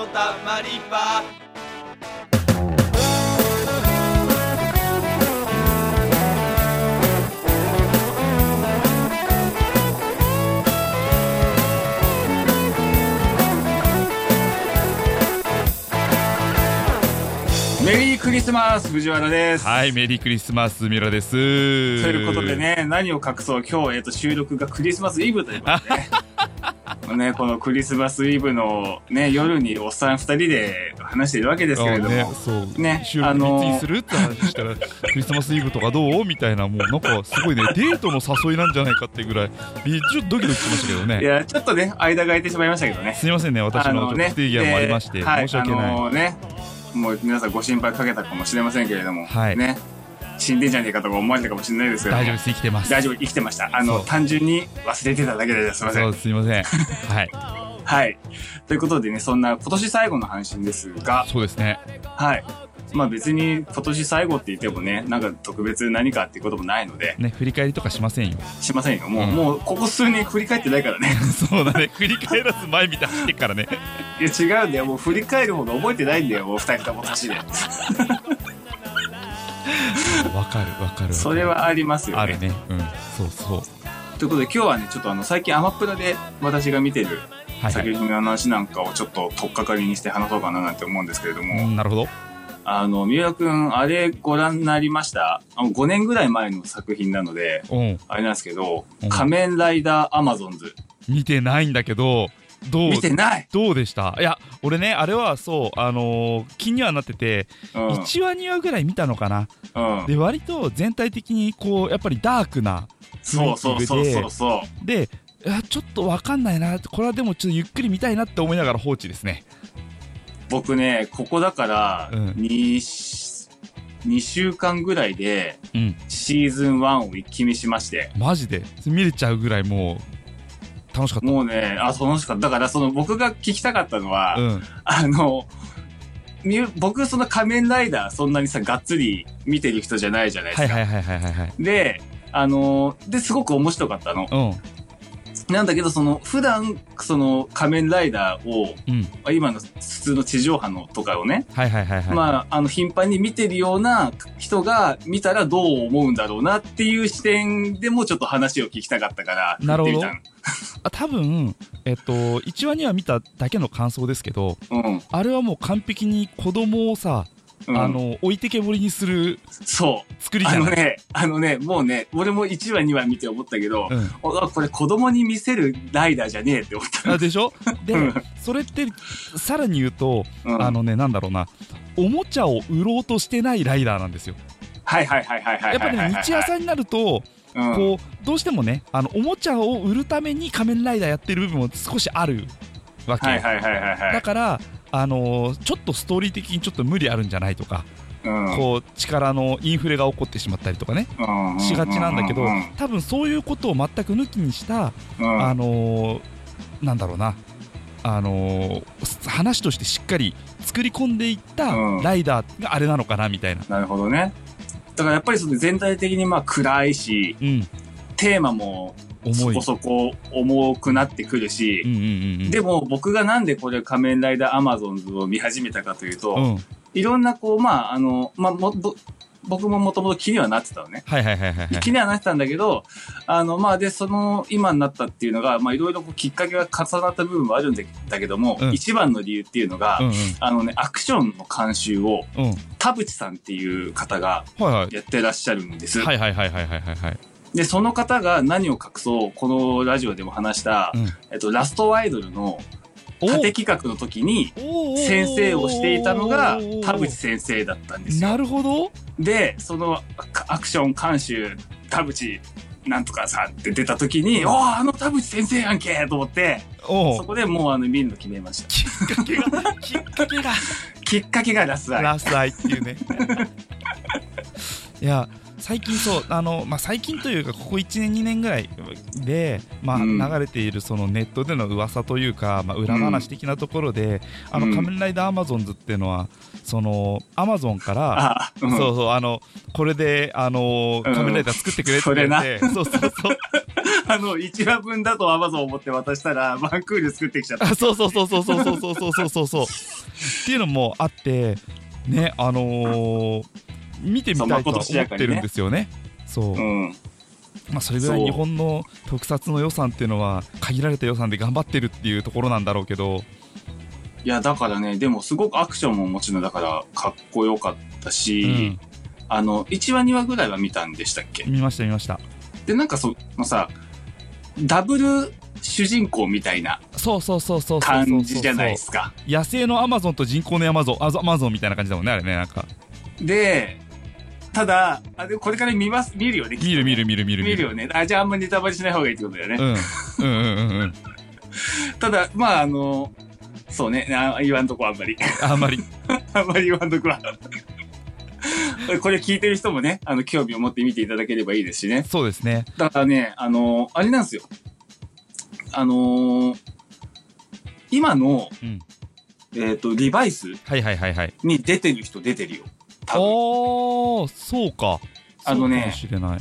とたまり場メリークリスマス藤原です。はい、メリークリスマス、ミラです。とということで。ね、何を隠そう、今日、えっと、収録がクリスマスイブということでね。ね、このクリスマスイブのね、夜におっさん二人で話しているわけですけれども。ね、そう。ね収録にするって話したら、クリスマスイブとかどうみたいな、もうなんかすごいね、デートの誘いなんじゃないかっていうぐらい、ちょっとドキドキしましたけどね。いや、ちょっとね、間が空いてしまいましたけどね。すみませんね、私の不定義もありまして、申し訳ない。あのね、もう皆さんご心配かけたかもしれませんけれども、はいね、死んでんじゃねえかとか思われたかもしれないですけども大丈夫です、生きてます。大丈夫、生きてました。あの、単純に忘れてただけです。すいませ。そうんすみません。はい。はい。ということでね、そんな今年最後の配信ですが、そうですね。はい。まあ別に今年最後って言ってもね、なんか特別何かっていうこともないので、ね、振り返りとかしませんよ。しませんよ。もう、うんもうここ数年振り返ってないからね。そうだね、振り返らず前見て走ってっからね。いや違うんだよ。もう振り返る方が覚えてないんだよ。もう二人とも年で。わかる、わかる。それはありますよね。あるね。うん、そうそう。ということで今日はね、ちょっとあの、最近アマプラで私が見てる。作品の話なんかをちょっと取っかかりにして話そうかななんて思うんですけれども、うんなるほど。あの、三浦くん、あれご覧になりました？あの、5年ぐらい前の作品なので、うん。あれなんですけどうん、仮面ライダーアマゾンズ。見てないんだけど、どう？見てないどうでした？いや、俺ね、あれはそう、あのー気にはなってて、うん。1話2話ぐらい見たのかな？うん。で、割と全体的に、こう、やっぱりダークな、そうそうそうそうそう。で、ちょっとわかんないな、これはでもちょっとゆっくり見たいなって思いながら放置ですね。僕ね、ここだから、うん2、2週間ぐらいでうん。シーズン1を一気見しまして、マジで？見れちゃうぐらいもう、楽しかった。もうね、あ、楽しかった。だからその僕が聞きたかったのは、うん。あの、み僕その仮面ライダーそんなにさ、がっつり見てる人じゃないじゃないですか。はいはいはいはいはいはい。で、あの、で、すごく面白かったの。うん。なんだけど、その、普段、その仮面ライダーを、うん。まあ今の普通の地上波のとかをね、はいはいはいはい。まあ、あの、頻繁に見てるような人が見たらどう思うんだろうなっていう視点でもちょっと話を聞きたかったから、なるほど あ多分、えっと、1話2話見ただけの感想ですけど、みたの。あれはもう完璧に子供をさ、うん。うん、あの、置いてけぼりにするそう。作りじゃないあのね、あのね、もうね、俺も1話2話見て思ったけど、うん。あ、これ子供に見せるライダーじゃねえって思った。あでしょ？でうん、それって、さらに言うと、うん、あのね、なんだろうな、おもちゃを売ろうとしてないライダーなんですよ。はいはいはいはいはいやっぱりね、日朝になると、うん、こう、どうしてもね、あの、おもちゃを売るために仮面ライダーやってる部分も少しあるわけ。はいはいはいはいはい。だから、あのーちょっとストーリー的にちょっと無理あるんじゃないとか、うんこう、力のインフレが起こってしまったりとかね、うん。しがちなんだけどうん、多分そういうことを全く抜きにした、うん。あのーなんだろうな、あのー話としてしっかり作り込んでいったうん。ライダーがあれなのかなみたいな。なるほどね。だからやっぱりその全体的にまあ暗いし、うん、テーマもそ。こそこ重くなってくるし、うんうんうんうん。でも僕がなんでこれ仮面ライダーアマゾンズを見始めたかというと、うん、いろんなこう、まあ、あの、まあ、も、ぼ僕ももともと気にはなってたのね。はいはいはいはいはい。気にはなってたんだけど、あの、まあ、で、その、今になったっていうのが、まあ、いろいろこうきっかけが重なった部分もあるんだけども、うん一番の理由っていうのが、うんうんあのね、アクションの監修を、うん。田淵さんっていう方が。やってらっしゃるんです。はいはいはいはいはいはいはい。で、その方が何を隠そう、このラジオでも話した、うんえっと、ラストアイドルのお縦企画の時に、先生をしていたのが田淵先生だったんですよ。なるほど。で、そのアアクション監修、田淵なんとかさんって出た時に、おーあの田淵先生やんけと思って。そこでもうあの見るの決めました。きっかけが、きっかけが、きっかけがラスアイ。ラスアイっていうね。いや、最近そうあの、まあ、最近というかここ1年2年ぐらいで、まあ、うん流れているそのネットでの噂というか、まあ、裏話的なところで、あのうん仮面ライダーアマゾンズっていうのはそのアマゾンからそうそう、あの、これで、あの、うん仮面ライダー作ってくれって言われて、そうそうそう。あの、1話分だとアマゾンを持って渡したら、バンクール作ってきちゃった。あそうそうそうそうそうそうそうそうそうそう。っていうのもあって、ね、あのー見てみたいとは思ってるんですよね。そう。うん。まあ、それぐらい日本の特撮の予算っていうのは、限られた予算で頑張ってるっていうところなんだろうけど、いや、だからね、でもすごくアクションももちろんだからかっこよかったし、うん、あの、1話2話ぐらいは見たんでしたっけ見ました見ました。で、なんかそのさ、ダブル主人公みたいなそうそうそうそうそうそう感じじゃないですか。野生のアマゾンと人工のアマゾン、アマゾンみたいな感じだもんね、あれね、なんか。で、ただ、あでこれから見ます、見るよね、きっとね見る見る見る見る見るよね。あ、じゃああんまりネタバレしない方がいいってことだよね。うん。うんうんうんうん。ただ、まああの、そうね、あ言わんとこあんまり。あんまり。あんまり言わんとこは。これ聞いてる人もね、あの、興味を持って見ていただければいいですしね。そうですね。だからね、あの、あれなんですよ。あのー今の、うんえっ、と、リバイスはいはいはいはい。に出てる人出てるよ。多分。おー、そうか。あのねそうかもしれない。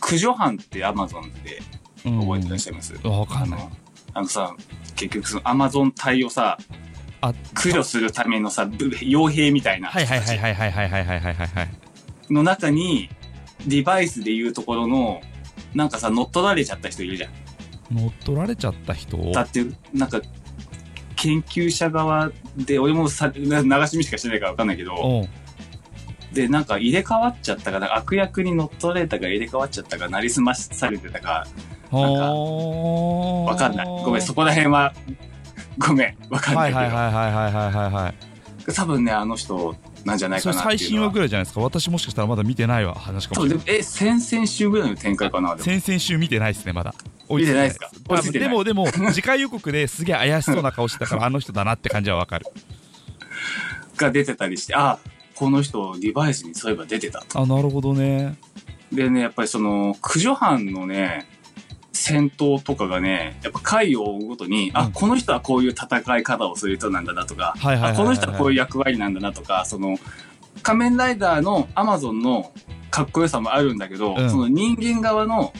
駆除班ってアマゾンでうん覚えてらっしゃいます、あわかんない。あの、あのさ、結局そのアマゾン隊をさ、あ、駆除するためのさ、ぶ傭兵みたいなはいはいはいい。はいはいはいはいはいはいはい。の中に、デバイスでいうところの、なんかさ、乗っ取られちゃった人いるじゃん。乗っ取られちゃった人？だって、なんか、研究者側で、俺もさ流し見しかしてないからわかんないけど、うん。で、なんか入れ替わっちゃったか、か悪役に乗っ取られたか入れ替わっちゃったか、なりすまされてたか、なんかわわかんない。ごめん、そこら辺は、ごめん、わかんなけど。はいいはいはいはいはいはい。多分ね、あの人なんじゃないかな。最新話ぐらいじゃないですか？私もしかしたらまだ見てないわ。話かもえ、先々週ぐらいの展開かな先々週見てないですね、まだ。見てないですかでも、でも、次回予告ですげえ怪しそうな顔してたから、あの人だなって感じはわかる。が出てたりして、あ、この人、デバイスにそういえば出てたと。あ、なるほどね。でね、やっぱりその、駆除班のね、戦闘とかがね、やっぱ回を追うごとに、あ、うんこの人はこういう戦い方をする人なんだなとか、この人はこういう役割なんだなとか、その、仮面ライダーのアマゾンのかっこよさもあるんだけど、うんその人間側の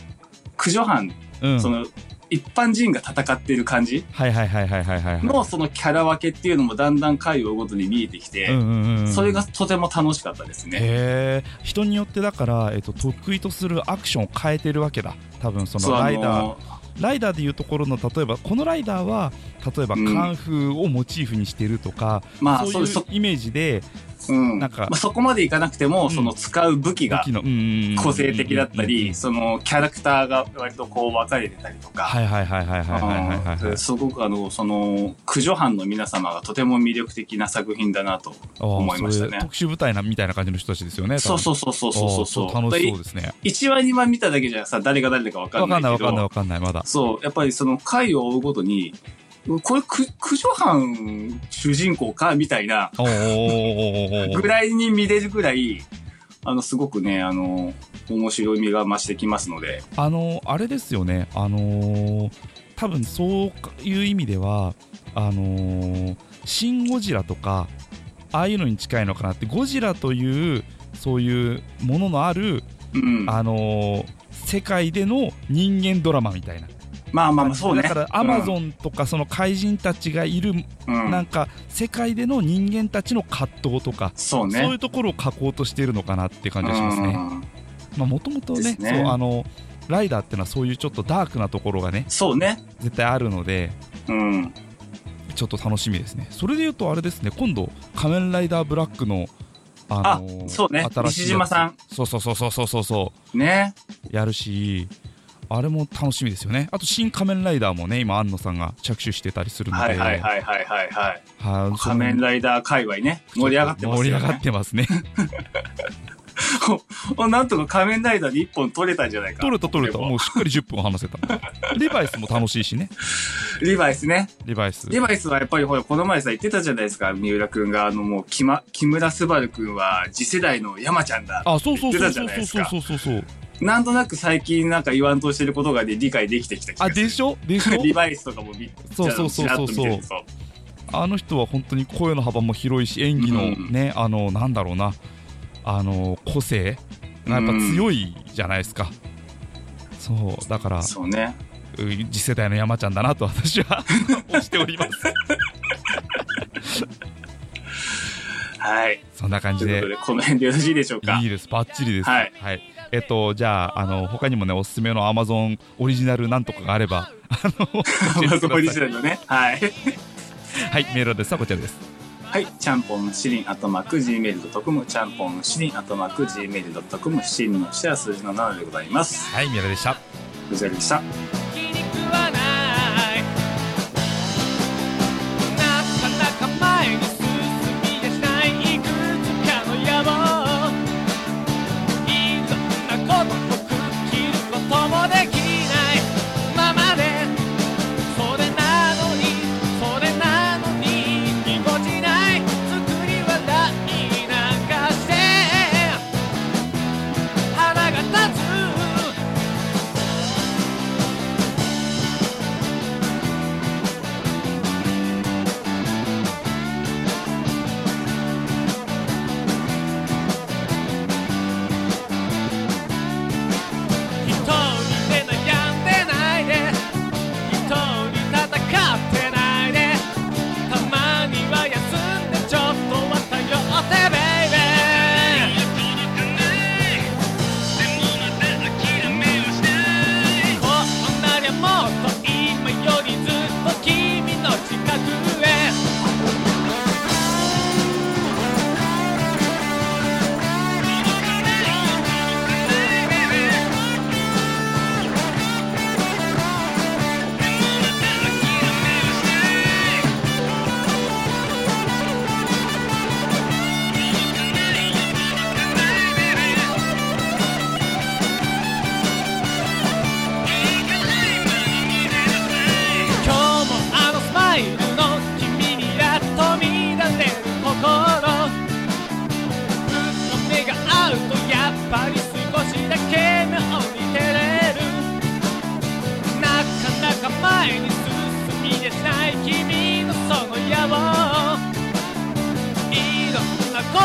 駆除班、うん。その、一般人が戦っている感じはいはいはいはいはいはい。のそのキャラ分けっていうのもだんだん回を追うごとに見えてきて、うんうんうん。それがとても楽しかったですね。へえ人によってだから、えっと、得意とするアクションを変えてるわけだ多分そのライダーのライダーでいうところの例えばこのライダーは例えばカうんンフーをモチーフにしてるとか、まあ、そそういうイメージでうんなんかまあ、そこまでいかなくても、その使う武器が個性的だったり、そのキャラクターが割とこう分かれてたりとか、はいはいはいはいはいはいはい、はい、すごくあの、その、駆除班の皆様がとても魅力的な作品だなと思いましたね。特殊部隊なみたいな感じの人たちですよね。そうそうそうそうそうそう。楽しそうですね。1話2話見ただけじゃさ、誰が誰だか分かんないけど。分かんない分かんない分かんない、まだ。そう、やっぱりその回を追うごとに、これ、く駆除班主人公か？みたいなぐらいに見れるぐらい、あの、すごくね、あの、面白みが増してきますので。あのあれですよね、あのー多分そういう意味では、あのーシン・ゴジラとか、ああいうのに近いのかなって、ゴジラという、そういうもののある、うん。あのー世界での人間ドラマみたいな。まあまあまあ、そうね。だから、アマゾンとか、その怪人たちがいる、うん、なんか、世界での人間たちの葛藤とか、そうね。そういうところを書こうとしているのかなって感じがしますね。もともとねねそうあのライダーってのはそういうちょっとダークなところがねそうね。絶対あるのでうん。ちょっと楽しみですねそれで言うとあれですね今度仮面ライダーブラックのあのーそうね新しい西島さんそうそうそうそうそうそうそね。うやるしあれも楽しみですよねあと新仮面ライダーもね今安野さんが着手してたりするのではいはいはいはいはいはい。はい仮面ライダー界隈ね。盛り上がってますよね。盛り上がってますね おなんとか仮面ライダーで一本取れたんじゃないか。取れた取れた。でももうしっかり10分話せた。リバイスも楽しいしね。リバイスね。リバイス。リバイスはやっぱりほら、この前さ言ってたじゃないですか、三浦くんが、あのもう、きま、木村昴くんは次世代の山ちゃんだ。あ、そうそうそうそうそうそうそうそう。なんとなく最近なんか言わんとしてることがで理解できてきた気があ。でしょ？でしょ？リバイスとかも見そうそうそうそうちらっと見てるとあの人は本当に声の幅も広いし、演技のうんね、あの、なんだろうな、あの、個性がやっぱ強いじゃないですか。そう、だから、そうね。う次世代の山ちゃんだなと私は 推しております。はい。そんな感じでこの辺でよろしいでしょうか？いい。です、バッチリです。はいえっと、じゃあ、あの、他にもね、おすすめの Amazon オリジナルなんとかがあれば、あの、教えてくださいオリジナルのね。はい。はい、メールアドレスはこちらです。はい。ちゃんぽんしりん、アットマーク、gmail.com、ちゃんぽんしりん、アットマーク、gmail.com、しりんの下は数字の7でございます。はい、宮田でした。藤原でした。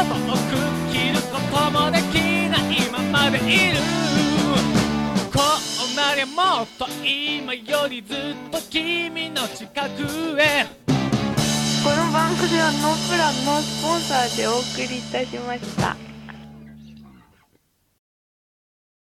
遠く切ることもできないままでいるこうなりゃもっと今よりずっと君の近くへこの番組はノープランのスポンサーでお送りいたしました。